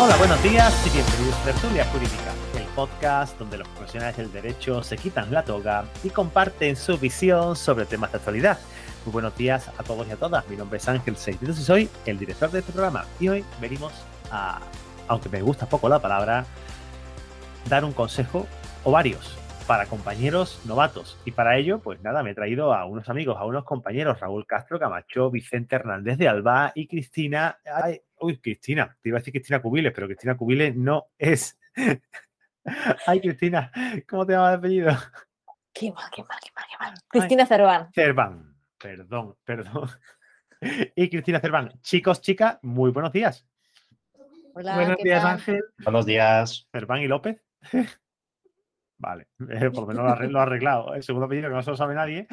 Hola, buenos días y bienvenidos a Tertulia Jurídica, el podcast donde los profesionales del derecho se quitan la toga y comparten su visión sobre temas de actualidad. Muy buenos días a todos y a todas. Mi nombre es Ángel Seiditos y soy el director de este programa. Y hoy venimos a, aunque me gusta poco la palabra, dar un consejo o varios para compañeros novatos. Y para ello, pues nada, me he traído a unos amigos, a unos compañeros, Raúl Castro Camacho, Vicente Hernández de Alba y Cristina. Uy, Cristina, te iba a decir Cristina Cubiles, pero Cristina Cubiles no es. Ay, Cristina, ¿cómo te llamas de apellido? Qué mal, qué mal, qué mal, qué mal. Cristina Cerván. Cerván, perdón, perdón. Y Cristina Cerván, chicos, chicas, muy buenos días. Hola, Buenos ¿qué días, tal? Ángel. Buenos días. Cerván y López. Vale, eh, por lo menos lo ha arre- lo ha arreglado. El segundo apellido que no se lo sabe nadie.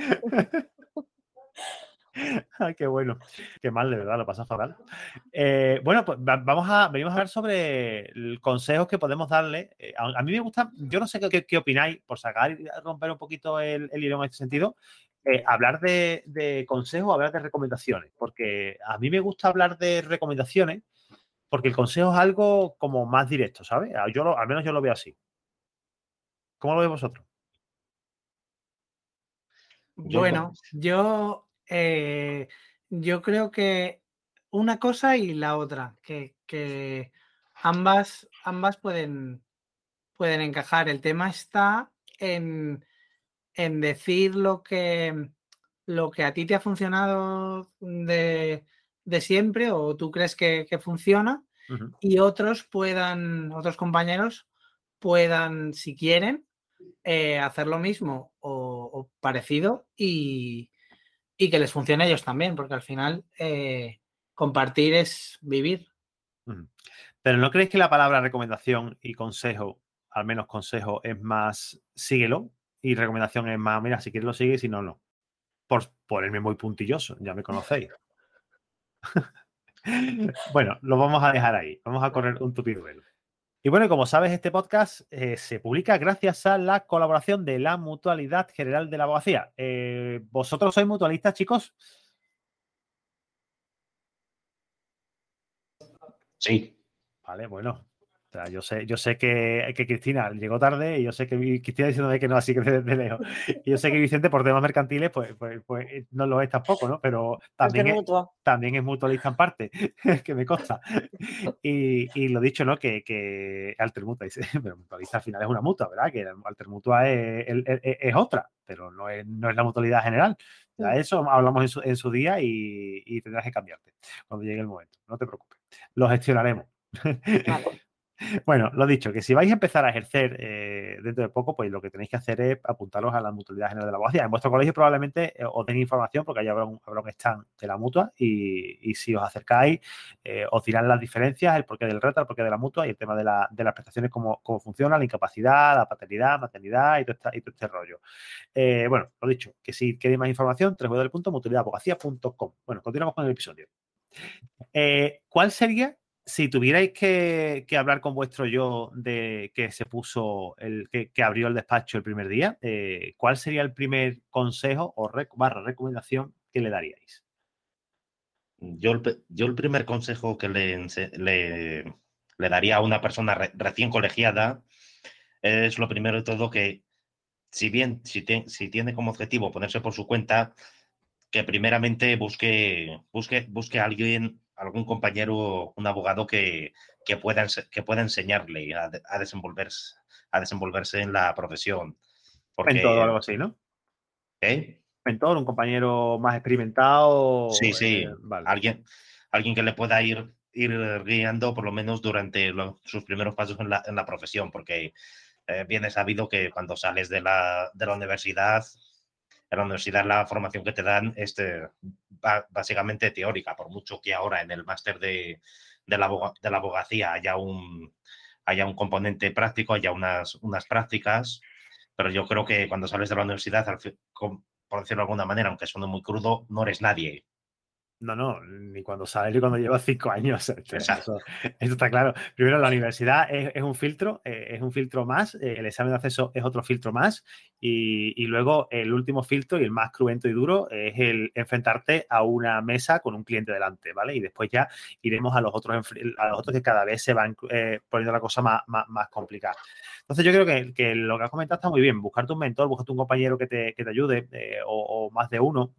Ay, qué bueno. Qué mal, de verdad, lo pasa fatal. Eh, bueno, pues va- vamos a, venimos a hablar sobre el- consejos que podemos darle. Eh, a, a mí me gusta, yo no sé qué, qué- qué opináis, por sacar y romper un poquito el, el hilo en este sentido, eh, hablar de, de consejos, hablar de recomendaciones, porque a mí me gusta hablar de recomendaciones, porque el consejo es algo como más directo, ¿sabes? Yo lo- al menos yo lo veo así. ¿Cómo lo veis vosotros? Bueno, yo, eh, yo creo que una cosa y la otra, que, que ambas, ambas pueden, pueden encajar. El tema está en, en decir lo que, lo que a ti te ha funcionado de, de siempre o tú crees que, que funciona y otros puedan, otros compañeros puedan, si quieren, eh, hacer lo mismo o, o parecido y, y que les funcione a ellos también, porque al final eh, compartir es vivir. Pero ¿no creéis que la palabra recomendación y consejo, al menos consejo, es más síguelo y recomendación es más, mira, si quieres lo sigues, si no, no? Por ponerme muy puntilloso, ya me conocéis. bueno, lo vamos a dejar ahí. Vamos a correr un tupido velo. Y bueno, como sabes, este podcast eh, se publica gracias a la colaboración de la Mutualidad General de la Abogacía. Eh, ¿Vosotros sois mutualistas, chicos? Sí. Vale, bueno. Sea, yo sé, yo sé que, que Cristina llegó tarde y yo sé que Cristina diciéndome que no, así que desde lejos. Y yo sé que Vicente, por temas mercantiles, pues, pues, pues eh, no lo es tampoco, ¿no? Pero también es, mutua. también es mutualista en parte, que me consta. Y, y lo dicho, ¿no? Que, que Altermutua dice, pero mutualista al final es una mutua, ¿verdad? Que Altermutua es, es, es- otra, pero no es, no es la mutualidad general. Ya eso hablamos en su, en su día y, y tendrás que cambiarte cuando llegue el momento. No te preocupes. Lo gestionaremos. Vale. Bueno, lo dicho, que si vais a empezar a ejercer eh, dentro de poco, pues lo que tenéis que hacer es apuntaros a la mutualidad general de la abogacía. En vuestro colegio probablemente eh, os den información porque allá habrá un, habrá stand de la mutua y, y si os acercáis eh, os dirán las diferencias, el porqué del reto, el porqué de la mutua y el tema de, la- de las prestaciones, cómo, cómo funciona, la incapacidad, la paternidad, maternidad y todo, este rollo. Bueno, lo dicho, que si queréis más información, www.mutualidadabogacía.com. Bueno, continuamos con el episodio. ¿Cuál sería, si tuvierais que, hablar con vuestro yo de que se puso, el que, abrió el despacho el primer día, eh, ¿cuál sería el primer consejo o recomendación que le daríais? Yo el, yo el primer consejo que le, le, daría a una persona re- recién colegiada es lo primero de todo que, si bien si, si tiene como objetivo ponerse por su cuenta, que primeramente busque, busque, busque a alguien, algún compañero, un abogado que, que, pueda, que pueda enseñarle a, de- a desenvolverse, a desenvolverse en la profesión. Porque, Mentor o algo así, ¿no? ¿eh? Mentor, un compañero más experimentado. Sí, sí. eh, vale. Alguien, alguien que le pueda ir, ir guiando por lo menos durante lo- sus primeros pasos en la, en la profesión, porque eh, bien es sabido que cuando sales de la, de la universidad, en la universidad la formación que te dan es básicamente teórica, por mucho que ahora en el máster de, de, la, de la abogacía haya un, haya un componente práctico, haya unas, unas prácticas, pero yo creo que cuando sales de la universidad, por decirlo de alguna manera, aunque suene muy crudo, no eres nadie. No, no, ni cuando sale ni cuando lleva cinco años. Este, eso, está claro. Primero, la universidad es, un filtro, eh, es un filtro más, eh, el examen de acceso es otro filtro más, y, luego el último filtro y el más cruento y duro es el enfrentarte a una mesa con un cliente delante, ¿vale? Y después ya iremos a los otros, a los otros que cada vez se van eh, poniendo la cosa más, más, complicada. Entonces, yo creo que, lo que has comentado está muy bien. Buscarte un mentor, buscarte un compañero que te, que te ayude, o, más de uno.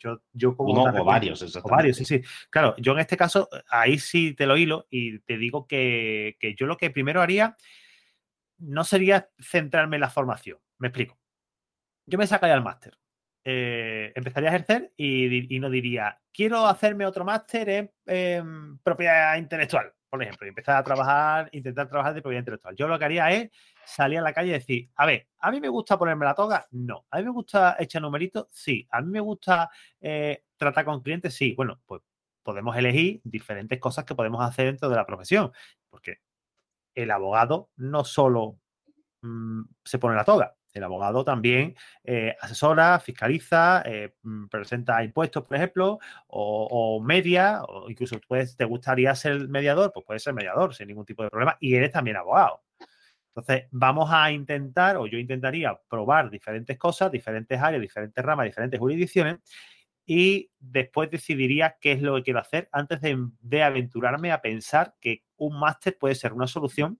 Yo, yo como Uno o varios, o varios, sí, sí. Claro, yo en este caso, ahí sí te lo hilo y te digo que, yo lo que primero haría no sería centrarme en la formación. Me explico. Yo me sacaría el máster. Eh, empezaría a ejercer y, no diría, quiero hacerme otro máster en, propiedad intelectual, por ejemplo, y empezar a trabajar, intentar trabajar de propiedad intelectual. Yo lo que haría es salir a la calle y decir, a ver, ¿a mí me gusta ponerme la toga? No. ¿A mí me gusta echar numeritos? Sí. ¿A mí me gusta eh, tratar con clientes? Sí. Bueno, pues podemos elegir diferentes cosas que podemos hacer dentro de la profesión, porque el abogado no solo mm, se pone la toga, el abogado también eh, asesora, fiscaliza, eh, mm, presenta impuestos, por ejemplo, o, media, o incluso pues, te gustaría ser mediador, pues puedes ser mediador sin ningún tipo de problema y eres también abogado. Entonces, vamos a intentar, o yo intentaría probar diferentes cosas, diferentes áreas, diferentes ramas, diferentes jurisdicciones, y después decidiría qué es lo que quiero hacer antes de, aventurarme a pensar que un máster puede ser una solución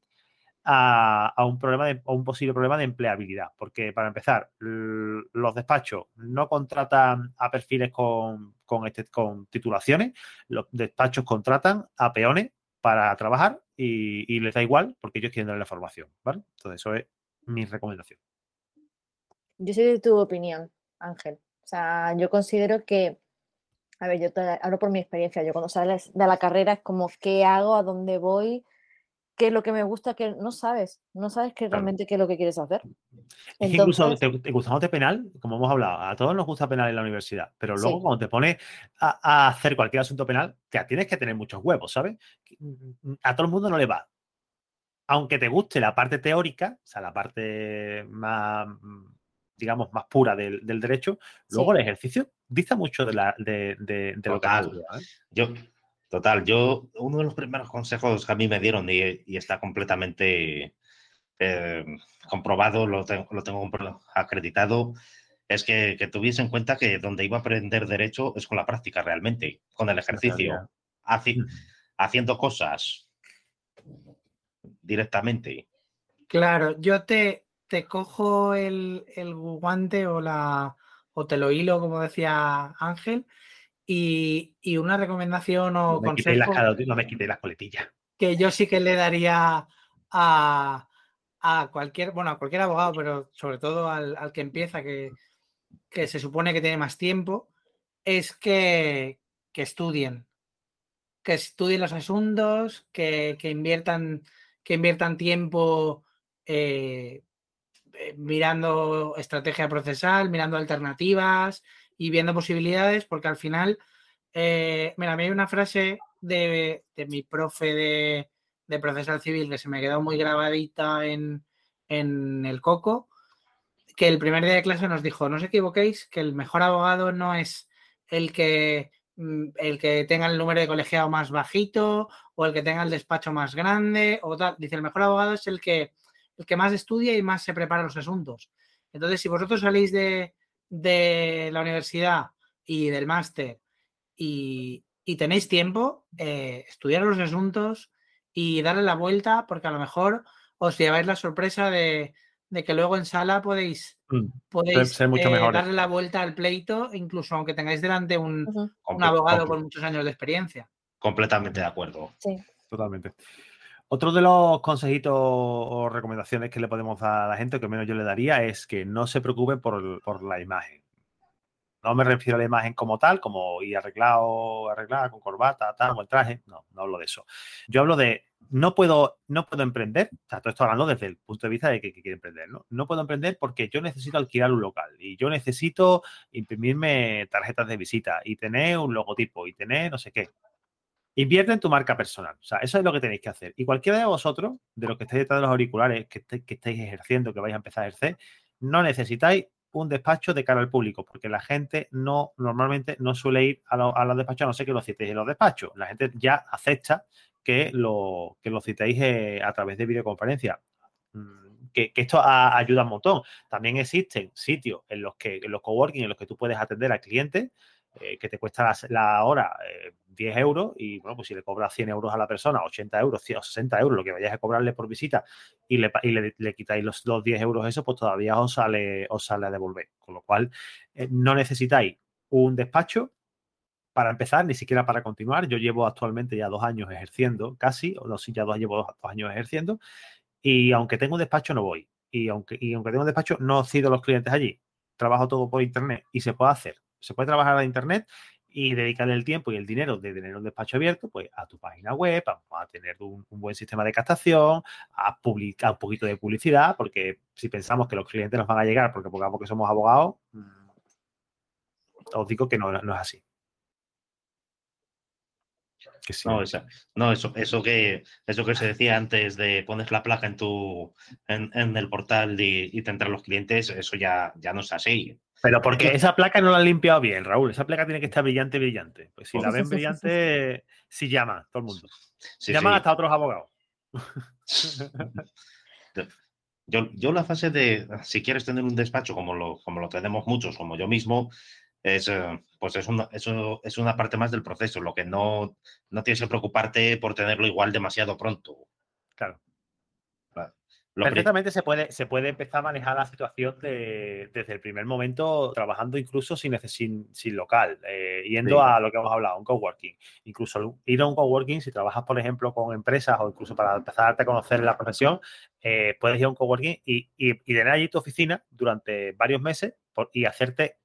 a, un problema de, un posible problema de empleabilidad. Porque, para empezar, los despachos no contratan a perfiles con, con, este, con titulaciones, los despachos contratan a peones para trabajar y, les da igual porque ellos quieren darle la formación, ¿vale? Entonces, eso es mi recomendación. Yo soy de tu opinión, Ángel. O sea, yo considero que, a ver, yo te hablo por mi experiencia, yo cuando sales de la carrera es como, ¿qué hago? ¿A dónde voy? Qué es lo que me gusta, que no sabes, no sabes qué realmente qué es lo que quieres hacer. Es que incluso te, te penal, como hemos hablado, a todos nos gusta penal en la universidad, pero luego cuando te pones a, hacer cualquier asunto penal, ya tienes que tener muchos huevos, ¿sabes? Mm, a todo el mundo no le va. Aunque te guste la parte teórica, o sea, la parte más, digamos, más pura del, derecho, luego el ejercicio dista mucho de, la, de, de, lo que... ¿eh? Yo, Total, yo, uno de los primeros consejos que a mí me dieron y, está completamente eh, comprobado, lo tengo, lo tengo acreditado, es que, tuviese en cuenta que donde iba a aprender derecho es con la práctica realmente, con el ejercicio, mm. haciendo cosas directamente. Claro, yo te, te cojo el, el guante o, la, o te lo hilo, como decía Ángel, y, una recomendación o no me consejo. no me quité las coletillas. Que yo sí que le daría a, cualquier, bueno, a cualquier abogado, pero sobre todo al, que empieza, que, se supone que tiene más tiempo, es que, estudien. Que estudien los asuntos, que, inviertan, que inviertan tiempo eh, eh, mirando estrategia procesal, mirando alternativas, y viendo posibilidades, porque al final, eh, mira, a mí hay una frase de, mi profe de, de, procesal civil que se me quedó muy grabadita en, el coco, que el primer día de clase nos dijo, no os equivoquéis, que el mejor abogado no es el que mm, el que tenga el número de colegiado más bajito o el que tenga el despacho más grande o tal. Dice, el mejor abogado es el que, el que más estudia y más se prepara los asuntos. Entonces, si vosotros salís de, de la universidad y del máster y, tenéis tiempo, eh, estudiar los asuntos y darle la vuelta, porque a lo mejor os lleváis la sorpresa de, que luego en sala podéis, mm, podéis mucho eh, darle la vuelta al pleito, incluso aunque tengáis delante un, un abogado con muchos años de experiencia. Completamente de acuerdo. Sí. Totalmente. Otro de los consejitos o recomendaciones que le podemos dar a la gente, que menos yo le daría, es que no se preocupe por, la imagen. No me refiero a la imagen como tal, como ir arreglado, arreglada, con corbata, tal, con el traje. No, no hablo de eso. Yo hablo de no puedo, no puedo emprender. O sea, todo esto hablando desde el punto de vista de que, que quiere emprender, ¿no? No puedo emprender porque yo necesito alquilar un local y yo necesito imprimirme tarjetas de visita y tener un logotipo y tener no sé qué. Invierte en tu marca personal. O sea, eso es lo que tenéis que hacer. Y cualquiera de vosotros, de los que estáis detrás de los auriculares, que, estáis ejerciendo, que vais a empezar a ejercer, no necesitáis un despacho de cara al público, porque la gente no normalmente no suele ir a, los despachos a no ser que lo citéis en los despachos. La gente ya acepta que lo, que lo citéis eh, a través de videoconferencia. Mm, que, esto ayuda un montón. También existen sitios en los que, en los coworking, en los que tú puedes atender al cliente, eh, que te cuesta la, hora 10 eh, euros y, bueno, pues si le cobras 100 euros a la persona, 80 euros, 60 euros, lo que vayas a cobrarle por visita y le, le, quitáis los, 10 euros eso, pues todavía os sale, os sale a devolver. Con lo cual, eh, no necesitáis un despacho para empezar, ni siquiera para continuar. Yo llevo actualmente ya dos años ejerciendo, casi, o no, sí, ya dos, llevo dos, años ejerciendo, y aunque tengo un despacho, no voy. Y aunque, y aunque tengo un despacho, no cido los clientes allí. Trabajo todo por internet y se puede hacer se puede trabajar a internet y dedicarle el tiempo y el dinero de tener un despacho abierto pues a tu página web, a, tener un, buen sistema de captación, a publicar un poquito de publicidad, porque si pensamos que los clientes nos van a llegar porque pongamos somos abogados, mm, os digo que no, no es así. No, no, eso, eso que eso que se decía antes de pones la placa en tu en, el portal y, y te entran los clientes, eso ya, ya no es así. Pero porque esa placa no la han limpiado bien, Raúl. Esa placa tiene que estar brillante, brillante. Pues si la ven brillante, sí llama todo el mundo. Llaman hasta otros abogados. Yo, yo, la fase de, si quieres tener un despacho como lo, como lo tenemos muchos, como yo mismo, es, eh, pues es una, eso es una parte más del proceso, lo que no, no tienes que preocuparte por tenerlo igual demasiado pronto. Claro. Perfectamente se puede, se puede empezar a manejar la situación desde el primer momento, trabajando incluso sin, sin, sin local, eh, yendo a lo que hemos hablado, un coworking. Incluso ir a un coworking, si trabajas, por ejemplo, con empresas o incluso para empezar a conocer la profesión, eh, puedes ir a un coworking y, y, tener allí tu oficina durante varios meses y hacerte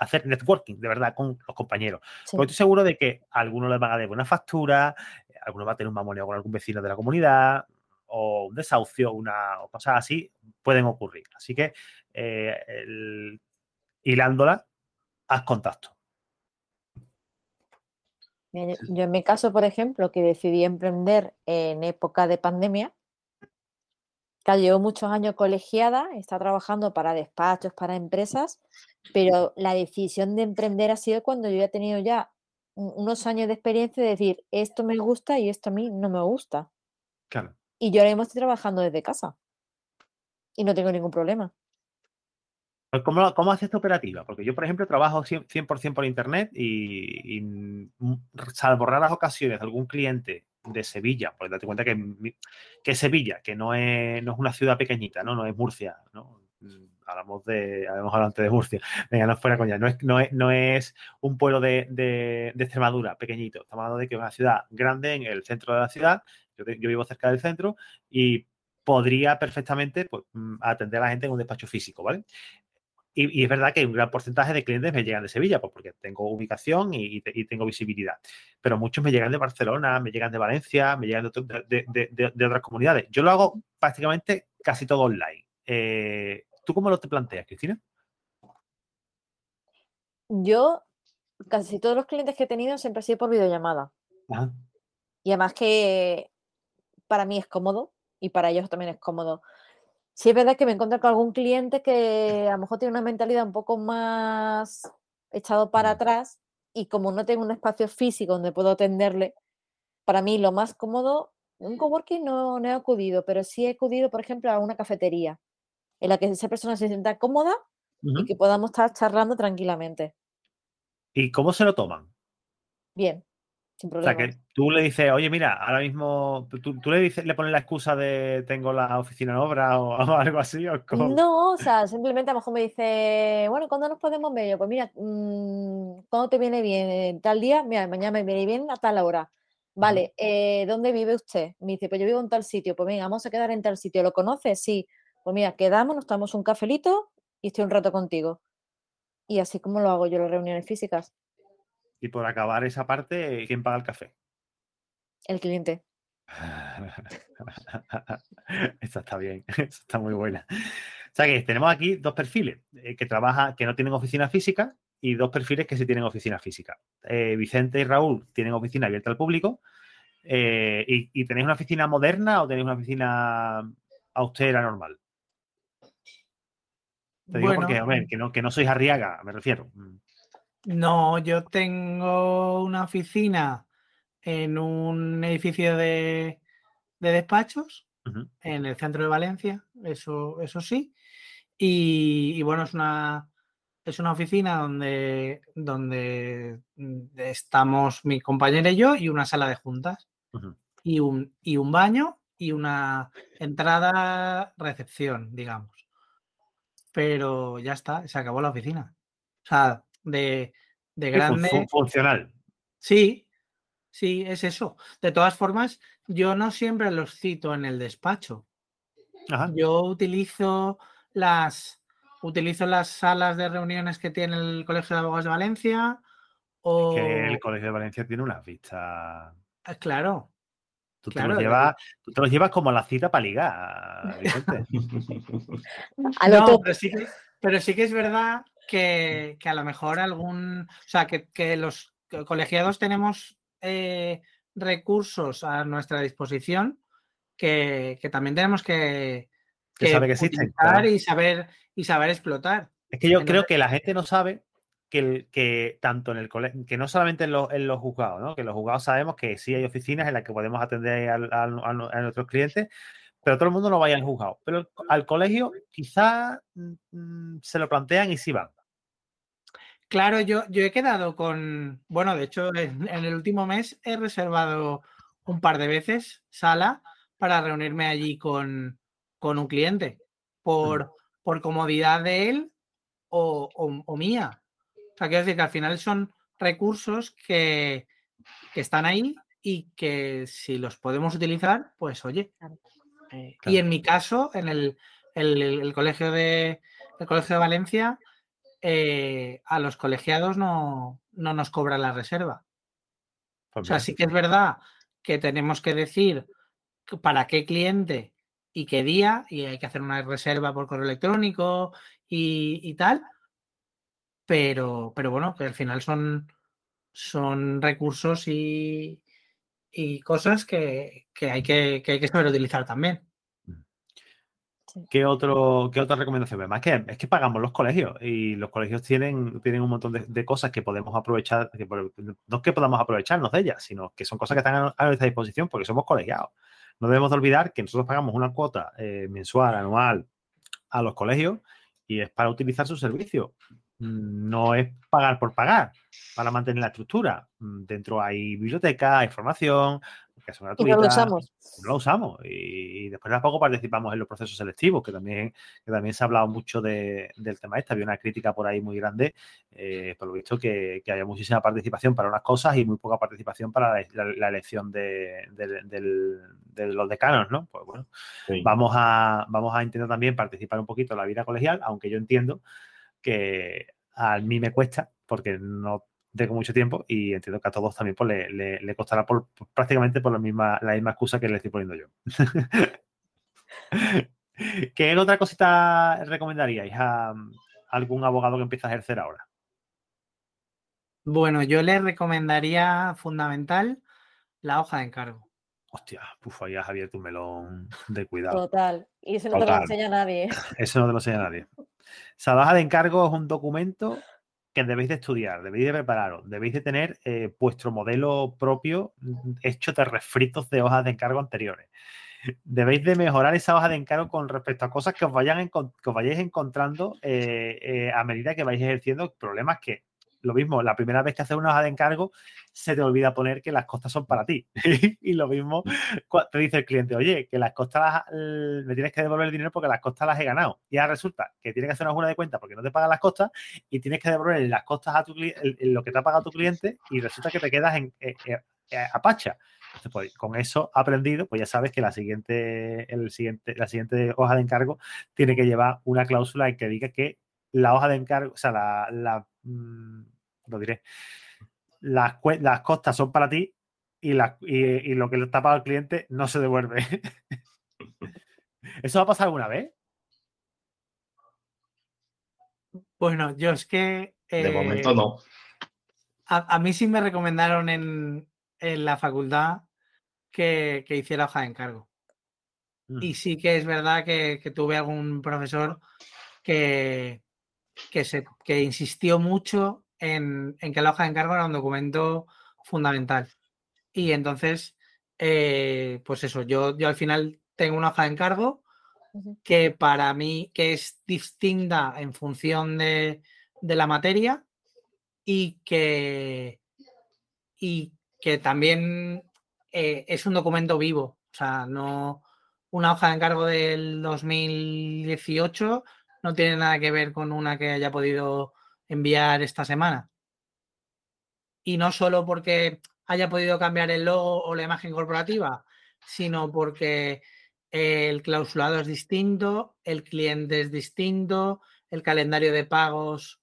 hacer networking de verdad con los compañeros. Porque estoy seguro de que algunos les van a dar buena factura, algunos van a tener un mamoneo con algún vecino de la comunidad, o un desahucio, una, o cosas así, pueden ocurrir. Así que eh, hilándola, haz contacto. Yo en mi caso, por ejemplo, que decidí emprender en época de pandemia, llevo muchos años colegiada, está trabajando para despachos, para empresas, pero la decisión de emprender ha sido cuando yo ya he tenido ya unos años de experiencia de decir, esto me gusta y esto a mí no me gusta. Claro. Y yo ahora mismo estoy trabajando desde casa. Y no tengo ningún problema. Pues, ¿Cómo, ¿Cómo haces esta operativa? Porque yo, por ejemplo, trabajo 100%, por Internet y, salvo raras ocasiones, algún cliente de Sevilla, porque date cuenta que, que Sevilla, que no es, no es una ciudad pequeñita, ¿no? No es Murcia, ¿no? Hablamos de, hablamos hablando de Murcia, venga, no fuera coña, no es, no es, no es un pueblo de, de, de, Extremadura pequeñito, estamos hablando de que es una ciudad grande en el centro de la ciudad yo, vivo cerca del centro y podría perfectamente pues, mm, atender a la gente en un despacho físico, ¿vale? Y, es verdad que un gran porcentaje de clientes me llegan de Sevilla, pues porque tengo ubicación y, tengo visibilidad. Pero muchos me llegan de Barcelona, me llegan de Valencia, me llegan de, otras comunidades. Yo lo hago prácticamente casi todo online. Eh, ¿Tú cómo lo te planteas, Cristina? Yo, casi todos los clientes que he tenido siempre ha sido por videollamada. Y además que para mí es cómodo y para ellos también es cómodo. Sí es verdad que me encuentro con algún cliente que a lo mejor tiene una mentalidad un poco más echado para atrás y como no tengo un espacio físico donde puedo atenderle, para mí lo más cómodo, un coworking no, no he acudido, pero sí he acudido, por ejemplo, a una cafetería en la que esa persona se sienta cómoda y que podamos estar charlando tranquilamente. ¿Y cómo se lo toman? Bien. O sea, que tú le dices, oye, mira, ahora mismo, tú, le dices, le pones la excusa de tengo la oficina en obra o, algo así. ¿o no, o sea, simplemente a lo mejor me dice, bueno, ¿cuándo nos podemos ver? Yo, pues mira, mm, ¿cuándo te viene bien? Tal día, mira, mañana me viene bien a tal hora. Vale, eh, ¿dónde vive usted? Me dice, pues yo vivo en tal sitio. Pues venga, vamos a quedar en tal sitio. ¿Lo conoces? Sí. Pues mira, quedamos, nos tomamos un cafelito y estoy un rato contigo. Y así como lo hago yo las reuniones físicas. Y por acabar esa parte, ¿quién paga el café? El cliente. Esta está bien, esta está muy buena. O sea que tenemos aquí dos perfiles eh, que trabajan, que no tienen oficina física y dos perfiles que sí tienen oficina física. Eh, Vicente y Raúl tienen oficina abierta al público. Eh, y, tenéis una oficina moderna o tenéis una oficina austera normal? Te digo Bueno. porque, a ver, que no, que no sois Arriaga, me refiero. Mm. No, yo tengo una oficina en un edificio de, de despachos en el centro de Valencia, eso, eso sí. Y, y bueno, es una, es una oficina donde, donde estamos mi compañera y yo y una sala de juntas y un, y un baño y una entrada recepción, digamos. Pero ya está, se acabó la oficina. O sea, de, de grande. fun- funcional. Sí, sí, es eso. De todas formas, yo no siempre los cito en el despacho. Ajá. Yo utilizo las utilizo las salas de reuniones que tiene el Colegio de Abogados de Valencia o Que el Colegio de Valencia tiene unas vistas. Ah, claro, Tú, Claro, te los llevas, tú te los llevas como la cita para ligar, Vicente. No, pero sí que, pero sí que es verdad que, que a lo mejor algún, o sea, que, que los co- colegiados tenemos eh, recursos a nuestra disposición que, que también tenemos que, Que sabe que existen, claro. y saber y saber explotar. Es que yo Entonces- creo que la gente no sabe que, el- que tanto en el colegio, que no solamente en los, en los juzgados, ¿no? Que en los juzgados sabemos que sí hay oficinas en las que podemos atender a, a nuestros clientes, pero todo el mundo no vaya al juzgado. Pero al colegio quizás se lo plantean y sí van. Claro, yo, yo he quedado con, bueno, de hecho, en, en el último mes he reservado un par de veces sala para reunirme allí con, con un cliente, por, por comodidad de él o, o- o mía. O sea, quiero decir que al final son recursos que, que están ahí y que si los podemos utilizar, pues oye. Claro. eh, Claro. Y en mi caso, en el, el- el- el colegio de, el colegio de Valencia, eh, a los colegiados no, no nos cobra la reserva. Pues O sea, sí que es verdad que tenemos que decir para qué cliente y qué día, y hay que hacer una reserva por correo electrónico y, y tal, pero, pero bueno, que al final son, son recursos y, y cosas que, que hay que, que hay que saber utilizar también. ¿Qué, otro, ¿Qué otra recomendación? Es que, es que pagamos los colegios y los colegios tienen, tienen un montón de, de cosas que podemos aprovechar, que no es que podamos aprovecharnos de ellas, sino que son cosas que están a, a nuestra disposición porque somos colegiados. No debemos de olvidar que nosotros pagamos una cuota eh, mensual, anual a los colegios y es para utilizar su servicio. Mm, No es pagar por pagar, para mantener la estructura. Mm, Dentro hay biblioteca, hay formación, que son Y no gratuitas lo usamos. no lo usamos y, y después tampoco participamos en los procesos selectivos, que también, que también se ha hablado mucho de- del tema este. Había una crítica por ahí muy grande, eh, por lo visto, que, que había muchísima participación para unas cosas y muy poca participación para la, la- la elección de, de- del- de los decanos, ¿no? Pues bueno, Sí. vamos a, vamos a intentar también participar un poquito en la vida colegial, aunque yo entiendo que a mí me cuesta, porque no tengo mucho tiempo y entiendo que a todos también pues, le, costará por, prácticamente por la misma, la misma excusa que le estoy poniendo yo. ¿Qué otra cosita recomendaríais a algún abogado que empieza a ejercer ahora? Bueno, yo le recomendaría fundamental la hoja de encargo. Hostia, puf, ahí has abierto un melón de cuidado. Total. Y eso no te lo enseña nadie. Eso no te lo enseña nadie. Esa hoja de encargo es un documento que debéis de estudiar, debéis de prepararos, debéis de tener eh, vuestro modelo propio hecho de refritos de hojas de encargo anteriores. Debéis de mejorar esa hoja de encargo con respecto a cosas que os, vayan encon- que os vayáis encontrando eh, eh, a medida que vais ejerciendo problemas que, lo mismo, la primera vez que haces una hoja de encargo, se te olvida poner que las costas son para ti. y lo mismo te dice el cliente, oye, que las costas las- l- me tienes que devolver el dinero porque las costas las he ganado. Y ahora resulta que tienes que hacer una jura de cuenta porque no te pagan las costas y tienes que devolver las costas a tu cli- el- el- lo que te ha pagado tu cliente y resulta que te quedas en, eh, eh, eh, a pacha. Entonces, pues, con eso aprendido, pues ya sabes que la siguiente, el siguiente, la siguiente hoja de encargo tiene que llevar una cláusula en que diga que la hoja de encargo, o sea, la, la, mm, lo diré, las, las costas son para ti y, la- y, y lo que le está pagado al cliente no se devuelve. ¿Eso va a pasar alguna vez? Bueno, yo es que De eh, momento no. a, a mí sí me recomendaron en, en la facultad que, que hiciera hoja de encargo. Mm. Y sí que es verdad que, que tuve algún profesor que, que, se, que insistió mucho en, en, que la hoja de encargo era un documento fundamental. Y entonces, eh, pues eso, yo, yo al final tengo una hoja de encargo que para mí que es distinta en función de, de la materia y que, y que también eh, es un documento vivo. O sea, no una hoja de encargo del 2018 no tiene nada que ver con una que haya podido enviar esta semana. Y no solo porque haya podido cambiar el logo o la imagen corporativa, sino porque el clausulado es distinto, el cliente es distinto, el calendario de pagos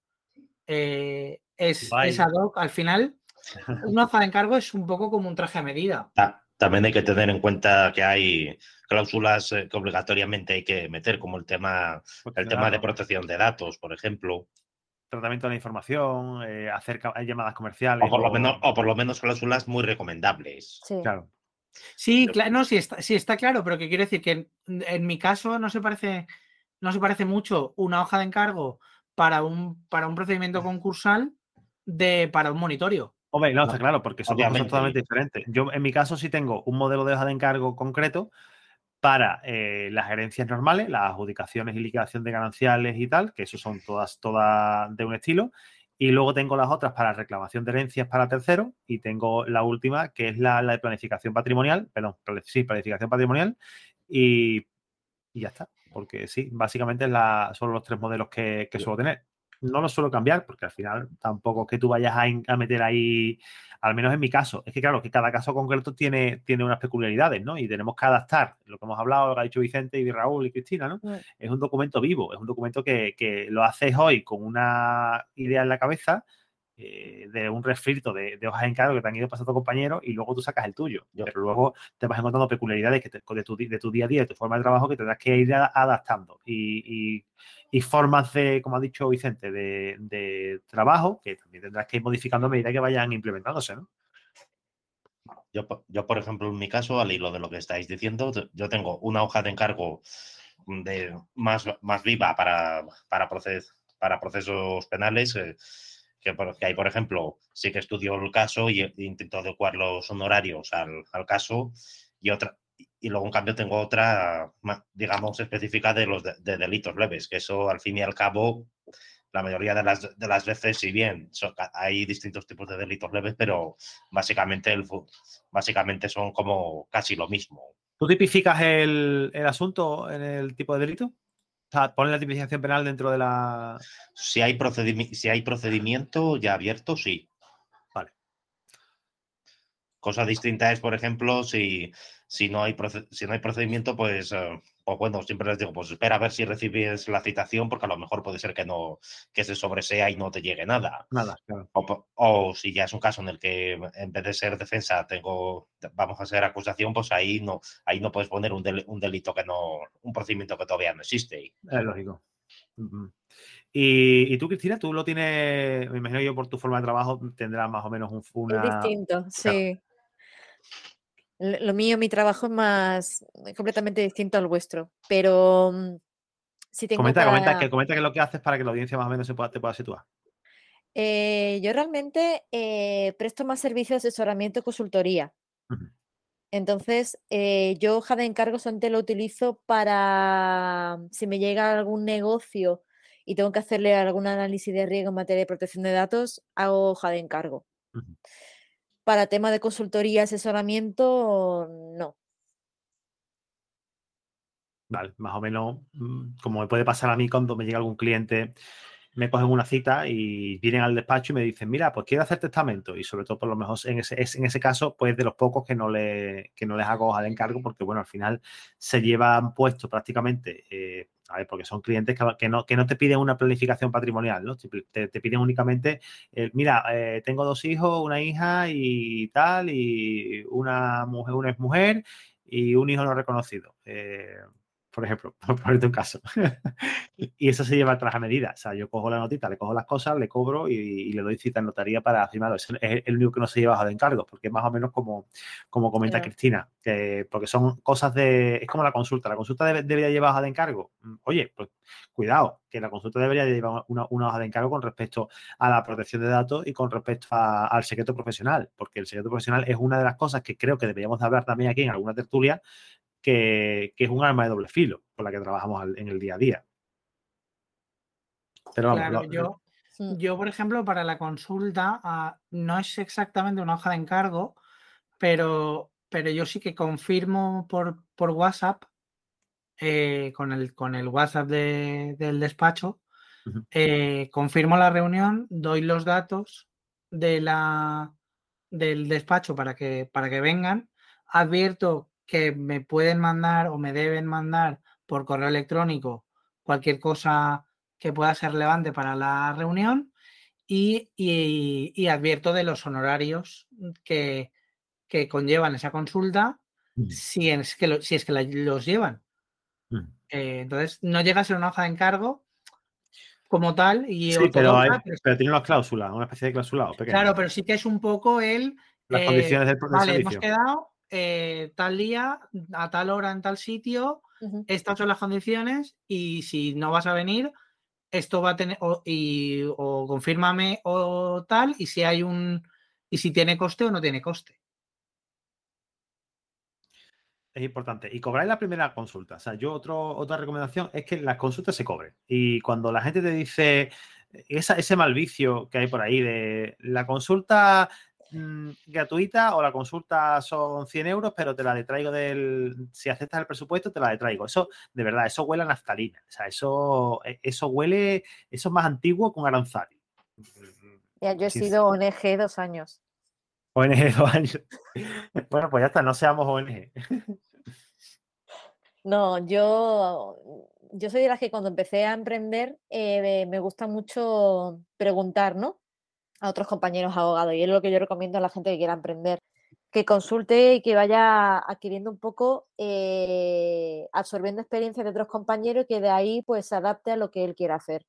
eh, es, es, ad hoc. Al final, una hoja de encargo es un poco como un traje a medida. También hay que tener en cuenta que hay cláusulas eh, que obligatoriamente hay que meter, como el tema, el tema de protección de datos, por ejemplo. Tratamiento de la información, eh, hacer llamadas comerciales. O por, lo menos, o por lo menos cláusulas muy recomendables. Sí. Claro. Sí, claro, no, sí está, sí está claro, pero que quiero decir que en, en, mi caso no se parece, no se parece mucho una hoja de encargo para un, para un procedimiento concursal de para un monitorio. Hombre, no, está claro, porque son cosas totalmente diferentes. Yo, en mi caso, sí tengo un modelo de hoja de encargo concreto para eh, las gerencias normales, las adjudicaciones y liquidación de gananciales y tal, que eso son todas, todas de un estilo. Y luego tengo las otras para reclamación de herencias para terceros y tengo la última, que es la, la de planificación patrimonial, perdón, sí, planificación patrimonial y, y, ya está. Porque sí, básicamente es la, son los tres modelos que, que suelo tener no lo suelo cambiar porque al final tampoco es que tú vayas a, meter ahí, al menos en mi caso, es que claro, que cada caso concreto tiene, tiene unas peculiaridades, ¿no? Y tenemos que adaptar lo que hemos hablado, lo que ha dicho Vicente y Raúl y Cristina, ¿no? Es un documento vivo, es un documento que, que lo haces hoy con una idea en la cabeza eh, de un refrito de, de, hojas de encargo que te han ido pasando compañeros y luego tú sacas el tuyo. Pero luego te vas encontrando peculiaridades que te, de, tu, de, tu, día a día, de tu forma de trabajo que tendrás que ir adaptando. Y, y, y formas de, como ha dicho Vicente, de, de, trabajo que también tendrás que ir modificando a medida que vayan implementándose, ¿no? Yo, yo, por ejemplo, en mi caso, al hilo de lo que estáis diciendo, yo tengo una hoja de encargo de más, más viva para, para, proces, para procesos penales. Eh, que, hay, por ejemplo, sí que estudió el caso y intentó adecuar los honorarios al, al, caso y otra y luego en cambio tengo otra, digamos, específica de los de, de delitos leves, que eso al fin y al cabo, la mayoría de las, de las veces, si bien son, hay distintos tipos de delitos leves, pero básicamente, el, básicamente son como casi lo mismo. ¿Tú tipificas el, el asunto en el tipo de delito? O sea, ponen la tipificación penal dentro de la. Si hay, procedimi si hay procedimiento ya abierto, sí. Vale. Cosa distinta es, por ejemplo, si, si, no, hay si no hay procedimiento, pues, uh, pues bueno, siempre les digo, pues espera a ver si recibes la citación, porque a lo mejor puede ser que no, que se sobresea y no te llegue nada. Nada, claro. O, o, si ya es un caso en el que en vez de ser defensa tengo, vamos a ser acusación, pues ahí no, ahí no puedes poner un, del, un delito que no, un procedimiento que todavía no existe. Es lógico. Uh -huh. y, y, tú, Cristina, tú lo tienes, me imagino yo por tu forma de trabajo tendrás más o menos un... Una... Es distinto, sí. Claro. Lo mío, mi trabajo es más completamente distinto al vuestro, pero si tengo comenta, para... comenta, que, comenta que lo que haces para que la audiencia más o menos se pueda, te pueda situar. Eh, yo realmente eh, presto más servicio de asesoramiento y consultoría. Uh -huh. Entonces, eh, yo hoja de encargo solamente lo utilizo para si me llega algún negocio y tengo que hacerle algún análisis de riesgo en materia de protección de datos, hago hoja de encargo. Uh -huh. Para tema de consultoría, asesoramiento, no. Vale, más o menos mm, como me puede pasar a mí cuando me llega algún cliente, me cogen una cita y vienen al despacho y me dicen, mira, pues quiero hacer testamento. Y sobre todo, por lo mejor en ese, en ese caso, pues de los pocos que no, le, que no les hago de encargo, porque bueno, al final se llevan puesto prácticamente, eh, porque son clientes que, no, que no te piden una planificación patrimonial, ¿no? Te, piden únicamente, mira, eh, tengo dos hijos, una hija y tal, y una mujer, una es mujer y un hijo no reconocido. Eh, por ejemplo, por ponerte un caso. y eso se lleva a traje medida. O sea, yo cojo la notita, le cojo las cosas, le cobro y, le doy cita en notaría para firmarlo. Es el, el único que no se lleva de encargos, porque es más o menos como, como comenta Cristina, que, porque son cosas de. Es como la consulta. La consulta debería llevar hoja de encargo. Mm, oye, pues cuidado, que la consulta debería llevar una, hoja de encargo con respecto a la protección de datos y con respecto al secreto profesional, porque el secreto profesional es una de las cosas que creo que deberíamos hablar también aquí en alguna tertulia, que, es un arma de doble filo con la que trabajamos en el día a día. Pero yo, yo, por ejemplo, para la consulta ah, no es exactamente una hoja de encargo, pero, pero yo sí que confirmo por, por WhatsApp, eh, con, el, con el WhatsApp del despacho, eh, confirmo la reunión, doy los datos de la, del despacho para que, para que vengan, advierto que me pueden mandar o me deben mandar por correo electrónico cualquier cosa que pueda ser relevante para la reunión y, advierto de los honorarios que, conllevan esa consulta mm. si, es que si es que los llevan. Mm. Eh, entonces, no llega a ser una hoja de encargo como tal. Y sí, pero, tiene una cláusula, una especie de cláusula. Claro, pero sí que es un poco el... Las condiciones del, del vale, hemos quedado eh, tal día, a tal hora, en tal sitio, estas son las condiciones y si no vas a venir, esto va a tener, o, y, o confírmame o tal, y si hay un, y si tiene coste o no tiene coste. Es importante. Y cobráis la primera consulta. O sea, yo otro, otra recomendación es que las consultas se cobren. Y cuando la gente te dice ese mal vicio que hay por ahí de la consulta Mm, gratuita o la consulta son 100 euros, pero te la detraigo del. Si aceptas el presupuesto, te la detraigo. Eso, de verdad, eso huele a naftalina. O sea, eso, e, eso huele. Eso es más antiguo con Aranzari. Ya, yo he sido ONG dos años. ONG dos años. bueno, pues ya está, no seamos ONG. no, yo. Yo soy de las que cuando empecé a emprender eh, me gusta mucho preguntar, ¿no? A otros compañeros abogados. Y es lo que yo recomiendo a la gente que quiera emprender, que consulte y que vaya adquiriendo un poco, eh, absorbiendo experiencias de otros compañeros y que de ahí pues se adapte a lo que él quiera hacer.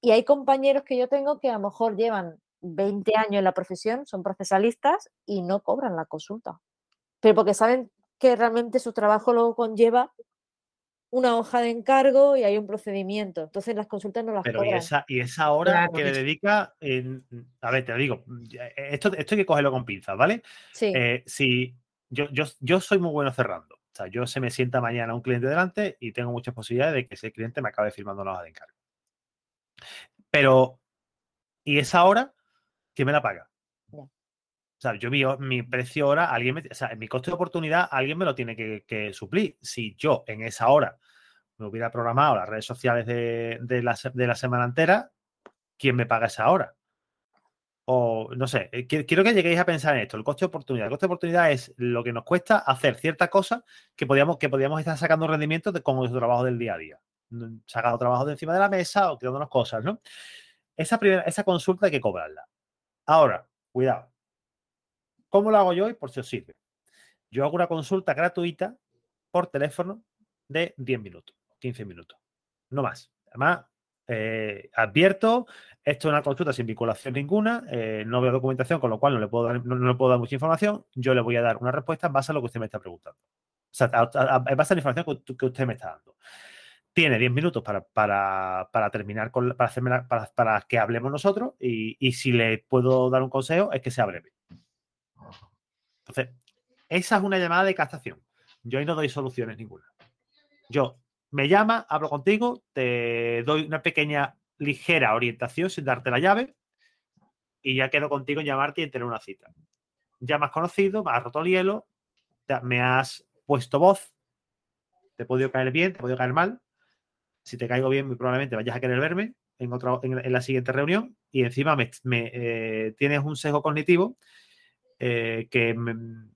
Y hay compañeros que yo tengo que a lo mejor llevan 20 años en la profesión, son procesalistas y no cobran la consulta. Pero porque saben que realmente su trabajo luego conlleva una hoja de encargo y hay un procedimiento. Entonces las consultas no las Pero y esa, y esa hora que le dedica, a ver, te digo, esto, esto hay que cogerlo con pinzas, ¿vale? Sí. Eh, si yo, yo, yo soy muy bueno cerrando. O sea, yo se me sienta mañana un cliente delante y tengo muchas posibilidades de que ese cliente me acabe firmando una hoja de encargo. Pero, ¿y esa hora? ¿Quién me la paga? O sea, yo mi, mi precio hora, alguien o sea, mi coste de oportunidad, alguien me lo tiene que, suplir. Si yo en esa hora me hubiera programado las redes sociales de, la, semana entera, ¿quién me paga esa hora? O no sé, eh, quiero que lleguéis a pensar en esto, el coste de oportunidad. El coste de oportunidad es lo que nos cuesta hacer cierta cosa que podíamos, que podíamos estar sacando rendimiento de, con nuestro trabajo del día a día. Mm, sacando trabajo de encima de la mesa o tirándonos cosas, ¿no? Esa, primera, esa consulta hay que cobrarla. Ahora, cuidado, ¿Cómo lo hago yo y por si os sirve? Yo hago una consulta gratuita por teléfono de 10 minutos, 15 minutos, no más. Además, eh, advierto, esto es una consulta sin vinculación ninguna, eh, no veo documentación, con lo cual no le, puedo dar, no, le puedo dar mucha información. Yo le voy a dar una respuesta en base a lo que usted me está preguntando. O sea, en base a la información que, usted me está dando. Tiene 10 minutos para, terminar con para, hacerme para, que hablemos nosotros y, y si le puedo dar un consejo es que sea breve. Entonces, esa es una llamada de captación. Yo ahí no doy soluciones ninguna. Yo me llama, hablo contigo, te doy una pequeña, ligera orientación sin darte la llave y ya quedo contigo en llamarte y en tener una cita. Ya me has conocido, me has roto el hielo, me has puesto voz, te he podido caer bien, te he podido caer mal. Si te caigo bien, muy probablemente vayas a querer verme en, otra, en, la siguiente reunión y encima me, eh, tienes un sesgo cognitivo eh, que,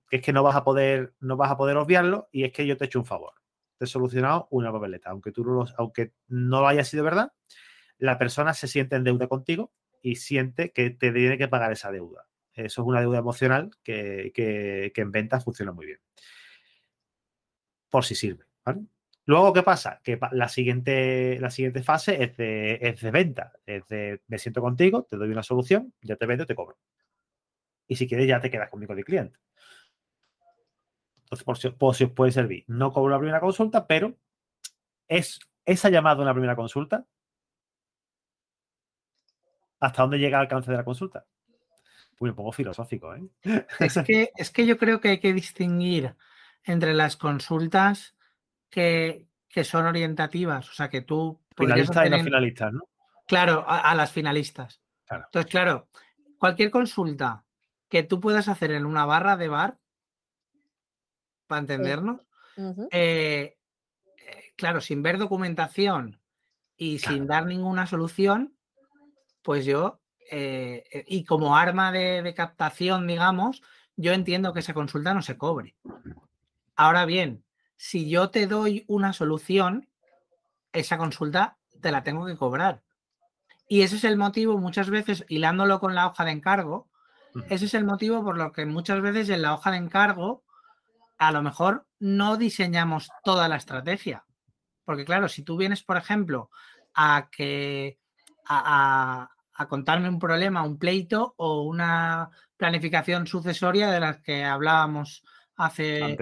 es que no vas a poder, no vas a poder obviarlo y es que yo te he hecho un favor. Te he solucionado una papeleta. Aunque tú no aunque no haya sido verdad, la persona se siente en deuda contigo y siente que te tiene que pagar esa deuda. Eso es una deuda emocional que, en ventas funciona muy bien. Por si sirve, Luego, ¿qué pasa? Que la siguiente, la siguiente fase es de, es de venta. Es de me siento contigo, te doy una solución, ya te vendo, te cobro. Y si quieres, ya te quedas conmigo de cliente. Entonces, por si, por si os puede servir. No cobro la primera consulta, pero es esa llamada una primera consulta. ¿Hasta dónde llega el alcance de la consulta? Muy un poco filosófico, ¿eh? Es que, es que yo creo que hay que distinguir entre las consultas que, son orientativas, o sea, que tú... Finalistas y no finalistas, ¿no? Claro, a, las finalistas. Entonces, claro, cualquier consulta que tú puedas hacer en una barra de bar, para entendernos, eh, eh, claro, sin ver documentación y sin dar ninguna solución, pues yo, eh, y como arma de, de captación, digamos, yo entiendo que esa consulta no se cobre. Ahora bien, si yo te doy una solución, esa consulta te la tengo que cobrar. Y ese es el motivo, muchas veces, hilándolo con la hoja de encargo, ese es el motivo por lo que muchas veces en la hoja de encargo a lo mejor no diseñamos toda la estrategia. Porque claro, si tú vienes, por ejemplo, a que a, contarme un problema, un pleito o una planificación sucesoria de las que hablábamos hace,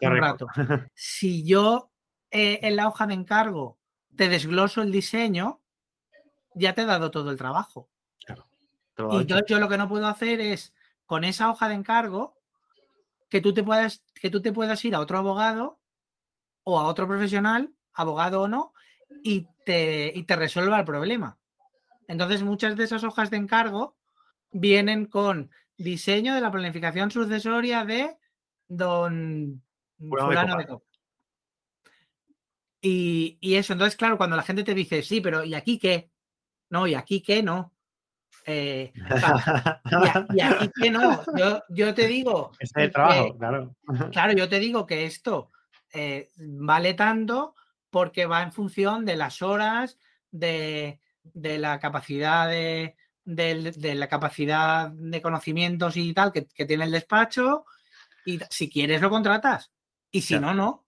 un rato. Si yo eh, en la hoja de encargo te desgloso el diseño, ya te he dado todo el trabajo. Y yo, lo que no puedo hacer es, con esa hoja de encargo, que tú te puedas, que tú te puedas ir a otro abogado o a otro profesional, abogado o no, y te, y te resuelva el problema. Entonces, muchas de esas hojas de encargo vienen con diseño de la planificación sucesoria de don fulano de copa. Y, eso, entonces, claro, cuando la gente te dice, sí, pero ¿y aquí qué? No, ¿y aquí qué? No. Eh, y, aquí qué no. Yo, te digo. es el trabajo, claro. Claro, yo te digo que esto eh, vale tanto porque va en función de las horas, de, la capacidad de, la capacidad de conocimientos y tal que, que tiene el despacho y si quieres, lo contratas. Y si no, no.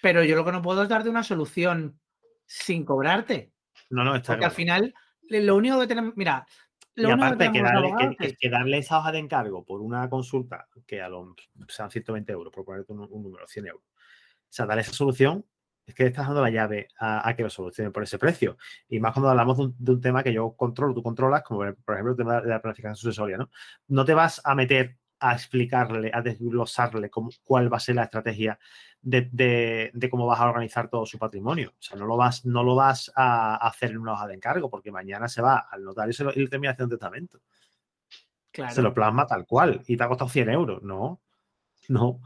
Pero yo lo que no puedo es darte una solución sin cobrarte. No, no, está Porque al final, lo único que tenemos. Mira. Lo y aparte, que, darle, esa hoja de encargo por una consulta que a lo sean 120 euros, por ponerte un, número, 100 euros. O sea, darle esa solución es que estás dando la llave a, que lo solucione por ese precio. Y más cuando hablamos de un, tema que yo controlo, tú controlas, como por ejemplo el tema de la planificación sucesoria, ¿no? No te vas a meter a explicarle, a desglosarle cómo, cuál va a ser la estrategia de, cómo vas a organizar todo su patrimonio. O sea, no lo vas, no lo vas a hacer en una hoja de encargo, porque mañana se va al notario y, se lo, y termina haciendo un testamento. Se lo plasma tal cual y te ha costado 100 euros. No, no.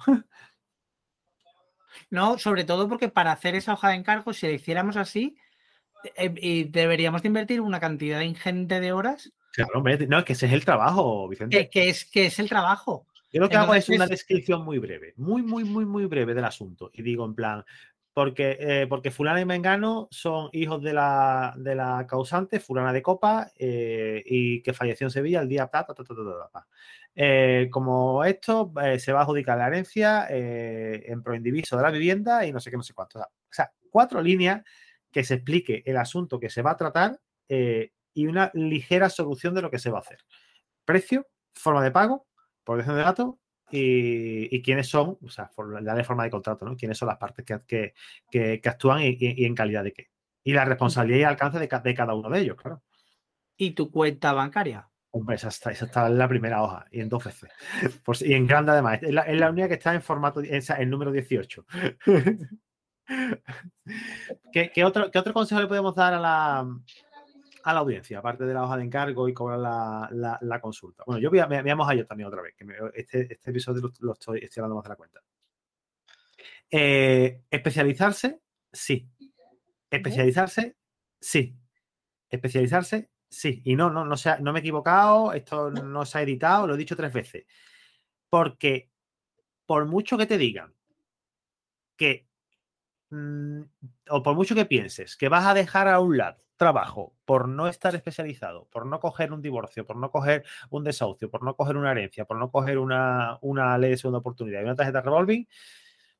No, sobre todo porque para hacer esa hoja de encargo, si la hiciéramos así, eh, deberíamos de invertir una cantidad ingente de horas Claro, no, que ese es el trabajo, Vicente. Que, es, que es el trabajo. Yo lo que hago es una descripción muy breve, muy, muy, muy, muy breve del asunto. Y digo en plan, porque, eh, porque fulana y mengano son hijos de la, de la causante, fulana de copa, eh, y que falleció en Sevilla el día... Ta, eh, como esto, se va a adjudicar la herencia en proindiviso de la vivienda y no sé qué, no sé cuánto. O sea, cuatro líneas que se explique el asunto que se va a tratar y una ligera solución de lo que se va a hacer. Precio, forma de pago, protección de datos y, quiénes son, o sea, darle forma de contrato, ¿no? Quiénes son las partes que, que, que, actúan y, en calidad de qué. Y la responsabilidad y alcance de, de, cada uno de ellos, claro. ¿Y tu cuenta bancaria? Hombre, esa está, esa está en la primera hoja y en dos veces. Pues, y en grande además. Es la, única que está en formato, en, número 18. ¿Qué, qué, otro, ¿Qué otro consejo le podemos dar a la, a la audiencia, aparte de la hoja de encargo y cobrar la, consulta. Bueno, yo me, a yo también otra vez, que este, este, episodio lo, estoy, estoy, hablando más de la cuenta. Eh, especializarse, sí. Especializarse, sí. Especializarse, sí. Y no, no, no, no me he equivocado, esto no se ha editado, lo he dicho tres veces. Porque por mucho que te digan que, mm, o por mucho que pienses que vas a dejar a un lado trabajo por no estar especializado, por no coger un divorcio, por no coger un desahucio, por no coger una herencia, por no coger una, ley de segunda oportunidad y una tarjeta revolving,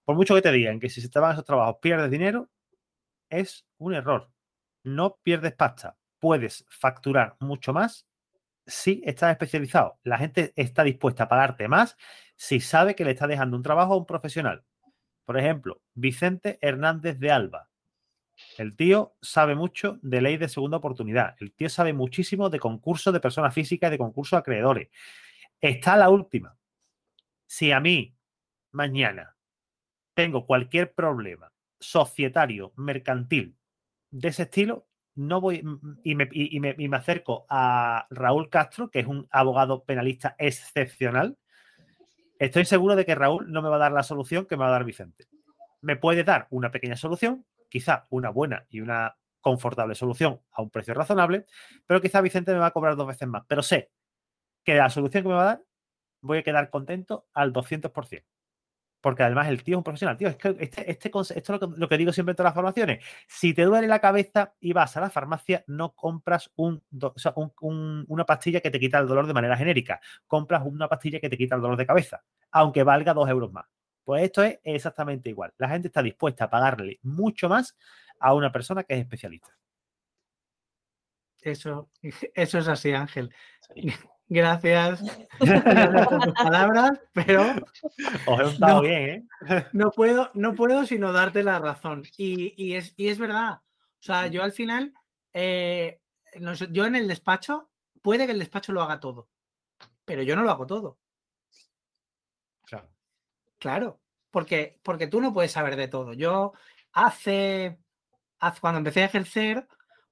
por mucho que te digan que si se te van esos trabajos pierdes dinero, es un error. No pierdes pasta. Puedes facturar mucho más si estás especializado. La gente está dispuesta a pagarte más si sabe que le está dejando un trabajo a un profesional. Por ejemplo, Vicente Hernández de Alba. El tío sabe mucho de ley de segunda oportunidad. El tío sabe muchísimo de concursos de personas físicas y de concursos acreedores. Está la última. Si a mí mañana tengo cualquier problema societario, mercantil de ese estilo, no voy y me, y me, acerco a Raúl Castro, que es un abogado penalista excepcional. Estoy seguro de que Raúl no me va a dar la solución que me va a dar Vicente. Me puede dar una pequeña solución, quizá una buena y una confortable solución a un precio razonable, pero quizá Vicente me va a cobrar dos veces más. Pero sé que la solución que me va a dar voy a quedar contento al 200%. Porque además el tío es un profesional. Tío, es que este, este esto es lo que, digo siempre en todas las formaciones. Si te duele la cabeza y vas a la farmacia, no compras un, una pastilla que te quita el dolor de manera genérica. Compras una pastilla que te quita el dolor de cabeza, aunque valga dos euros más. Pues esto es exactamente igual. La gente está dispuesta a pagarle mucho más a una persona que es especialista. Eso, eso es así, Ángel. Gracias por tus palabras, pero Os he no, bien, ¿eh? no, puedo, no puedo sino darte la razón. Y, es, es, verdad. O sea, yo al final, eh, yo en el despacho, puede que el despacho lo haga todo, pero yo no lo hago todo. Claro. Claro, porque, porque tú no puedes saber de todo. Yo hace, hace cuando empecé a ejercer,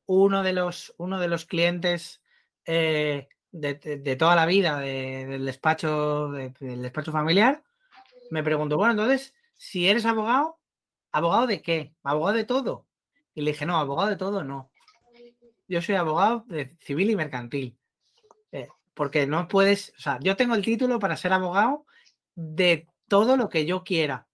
uno de los, uno de los clientes eh, de, toda la vida del despacho, del despacho familiar, me preguntó, bueno, entonces, si eres abogado, ¿abogado de qué? ¿Abogado de todo? Y le dije, no, abogado de todo no. Yo soy abogado de civil y mercantil. Eh, porque no puedes, o sea, yo tengo el título para ser abogado de todo lo que yo quiera,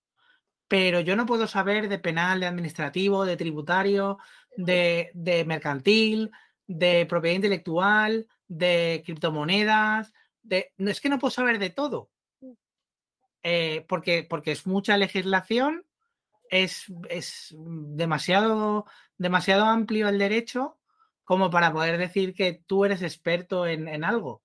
pero yo no puedo saber de penal, de administrativo, de tributario, de, de mercantil, de propiedad intelectual, de criptomonedas, de... No, es que no puedo saber de todo. Mm. Eh, porque, porque es mucha legislación, es, es, demasiado, demasiado amplio el derecho como para poder decir que tú eres experto en, algo.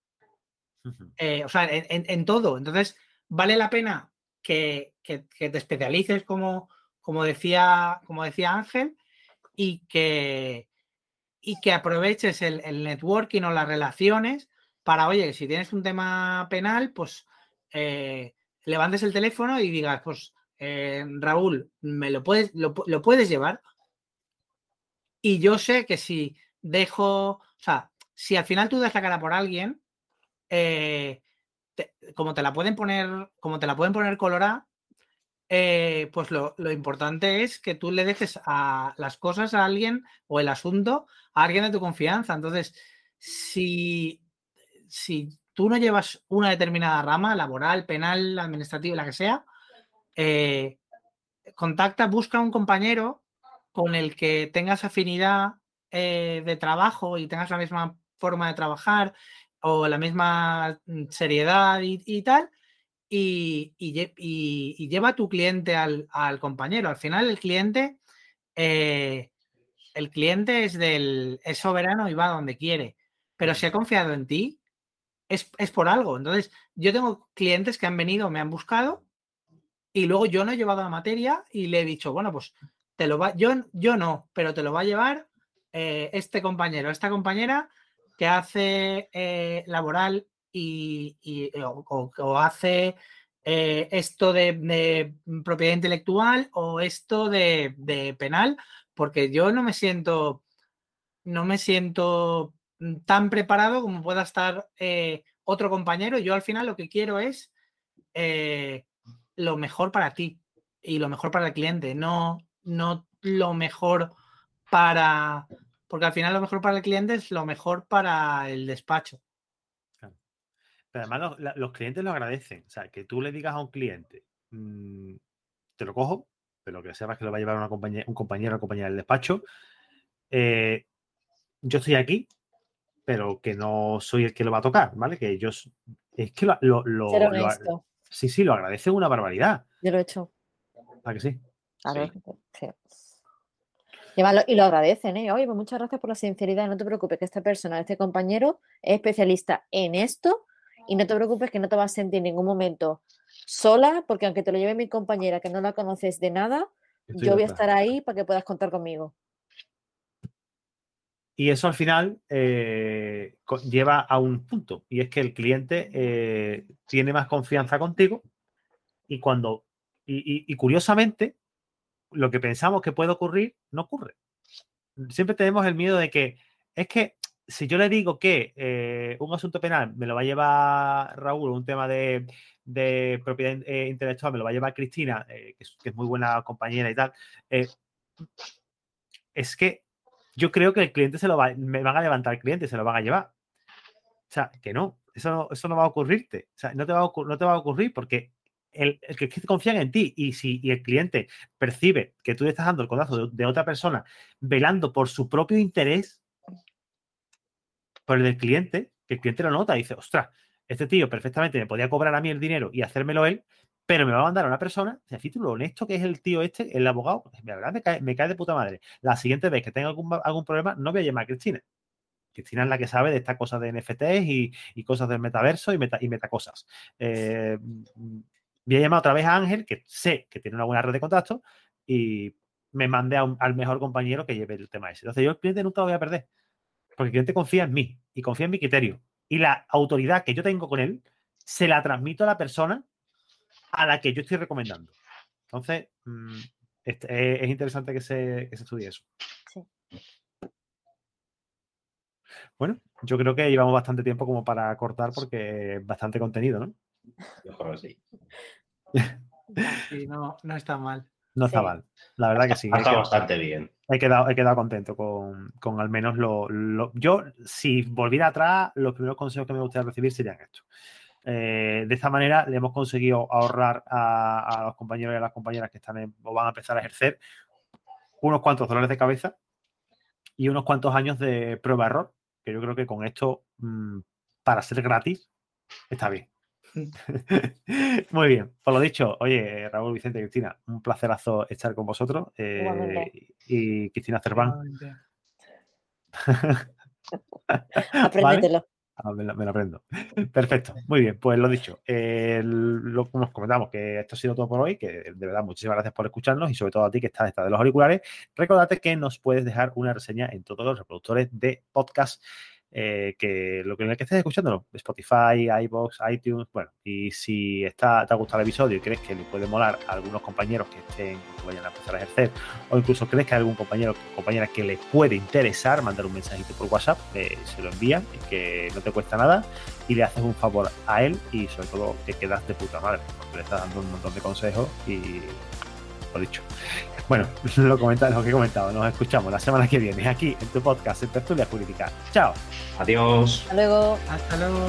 Eh, o sea, en, todo. Entonces, vale la pena que, que, te especialices, como, como, decía, como decía Ángel, y que, y que aproveches el, networking o las relaciones para, oye, si tienes un tema penal, pues eh, levantes el teléfono y digas, pues eh, Raúl, ¿me lo puedes, lo, puedes llevar? Y yo sé que si dejo, o sea, si al final tú das la cara por alguien, eh, como te la pueden poner, como te la pueden poner colorada, eh, pues lo, importante es que tú le dejes a las cosas a alguien o el asunto a alguien de tu confianza. Entonces, si, tú no llevas una determinada rama, laboral, penal, administrativa, la que sea, eh, contacta, busca un compañero con el que tengas afinidad eh, de trabajo y tengas la misma forma de trabajar o la misma mm, seriedad y tal, y, lleva a tu cliente al, compañero. Al final el cliente, eh, el cliente es, del, es soberano y va donde quiere, pero si ha confiado en ti, es, por algo. Entonces, yo tengo clientes que han venido, me han buscado y luego yo no he llevado la materia y le he dicho, bueno, pues te lo va, yo, yo no, pero te lo va a llevar eh, este compañero, esta compañera que hace eh, laboral y, o, hace eh, esto de, propiedad intelectual o esto de, penal, porque yo no me siento, no me siento tan preparado como pueda estar eh, otro compañero. Yo al final lo que quiero es eh, lo mejor para ti y lo mejor para el cliente, no, no lo mejor para, porque al final lo mejor para el cliente es lo mejor para el despacho. Pero además los, clientes lo agradecen. O sea, que tú le digas a un cliente, mm, te lo cojo, pero que sepas que lo va a llevar una compañía, un compañero o compañera del despacho. Eh, yo estoy aquí, pero que no soy el que lo va a tocar, ¿vale? Que yo es que lo, lo, sí, sí, lo agradece una barbaridad. Yo lo he hecho. ¿A que sí? Además lo, y lo agradecen, ¿eh? Oye, pues muchas gracias por la sinceridad. No te preocupes, que esta persona, este compañero, es especialista en esto. Y no te preocupes que no te vas a sentir en ningún momento sola, porque aunque te lo lleve mi compañera, que no la conoces de nada, Estoy yo voy a estar ahí para que puedas contar conmigo. Y eso al final eh, lleva a un punto, y es que el cliente eh, tiene más confianza contigo y cuando, y, y- y curiosamente, lo que pensamos que puede ocurrir, no ocurre. Siempre tenemos el miedo de que es que si yo le digo que eh, un asunto penal me lo va a llevar Raúl, un tema de, de propiedad eh, intelectual me lo va a llevar Cristina, eh, que, es, muy buena compañera y tal, eh, es que yo creo que el cliente se lo va, me van a levantar el cliente, se lo van a llevar. O sea, que no, eso no, eso no va a ocurrirte. O sea, no te va a, no te va a ocurrir porque el, el que confían en ti y si y el cliente percibe que tú le estás dando el codazo de otra persona velando por su propio interés, por el del cliente, que el cliente lo nota y dice, ostras, este tío perfectamente me podía cobrar a mí el dinero y hacérmelo él, pero me va a mandar a una persona, sea, fíjate lo honesto que es el tío este, el abogado, la verdad me cae, de puta madre. La siguiente vez que tenga algún, algún problema, no voy a llamar a Cristina. Cristina es la que sabe de estas cosas de NFTs y, y cosas del metaverso y, meta, y metacosas. Eh, voy a llamar otra vez a Ángel, que sé que tiene una buena red de contactos, y me mande a un- al mejor compañero que lleve el tema ese. Entonces yo el cliente nunca lo voy a perder, porque el cliente confía en mí y confía en mi criterio. Y la autoridad que yo tengo con él, se la transmito a la persona a la que yo estoy recomendando. Entonces, mm, es, es interesante que se, que se estudie eso. Sí. Bueno, yo creo que llevamos bastante tiempo como para cortar porque es bastante contenido, ¿no? Yo creo que sí. Sí, no, no está mal. No está Sí. mal. La verdad que sí. Ha He estado quedado, bastante bien. he quedado, he quedado contento con, con al menos lo, lo- Yo, si volviera atrás, los primeros consejos que me gustaría recibir serían estos. Eh, de esta manera le hemos conseguido ahorrar a, a los compañeros y a las compañeras que están en- o van a empezar a ejercer unos cuantos dolores de cabeza y unos cuantos años de prueba-error, que yo creo que con esto, mm, para ser gratis, está bien. Muy bien, por lo dicho, oye, Raúl, Vicente, Cristina, un placerazo estar con vosotros. eh, y Cristina Cerván. Apréndetelo. Ah, me, lo, me lo aprendo. Perfecto, muy bien, pues lo dicho. eh, lo nos comentamos que esto ha sido todo por hoy, que de verdad muchísimas gracias por escucharnos y sobre todo a ti que estás detrás de los auriculares. Recordate que nos puedes dejar una reseña en todos los reproductores de podcast. Eh, que lo que en el que estés escuchándolo, Spotify, iBox, iTunes, bueno, y si está, te ha gustado el episodio y crees que le puede molar a algunos compañeros que estén, que vayan a empezar a ejercer, o incluso crees que hay algún compañero o compañera que le puede interesar, mandar un mensajito por WhatsApp, eh, se lo envían que no te cuesta nada y le haces un favor a él y sobre todo te quedas de puta madre, porque le estás dando un montón de consejos y dicho. Bueno, lo, comenta, lo que he comentado, nos escuchamos la semana que viene aquí en tu podcast en Tertulia Jurídica. Chao. Adiós. Hasta luego. Hasta luego.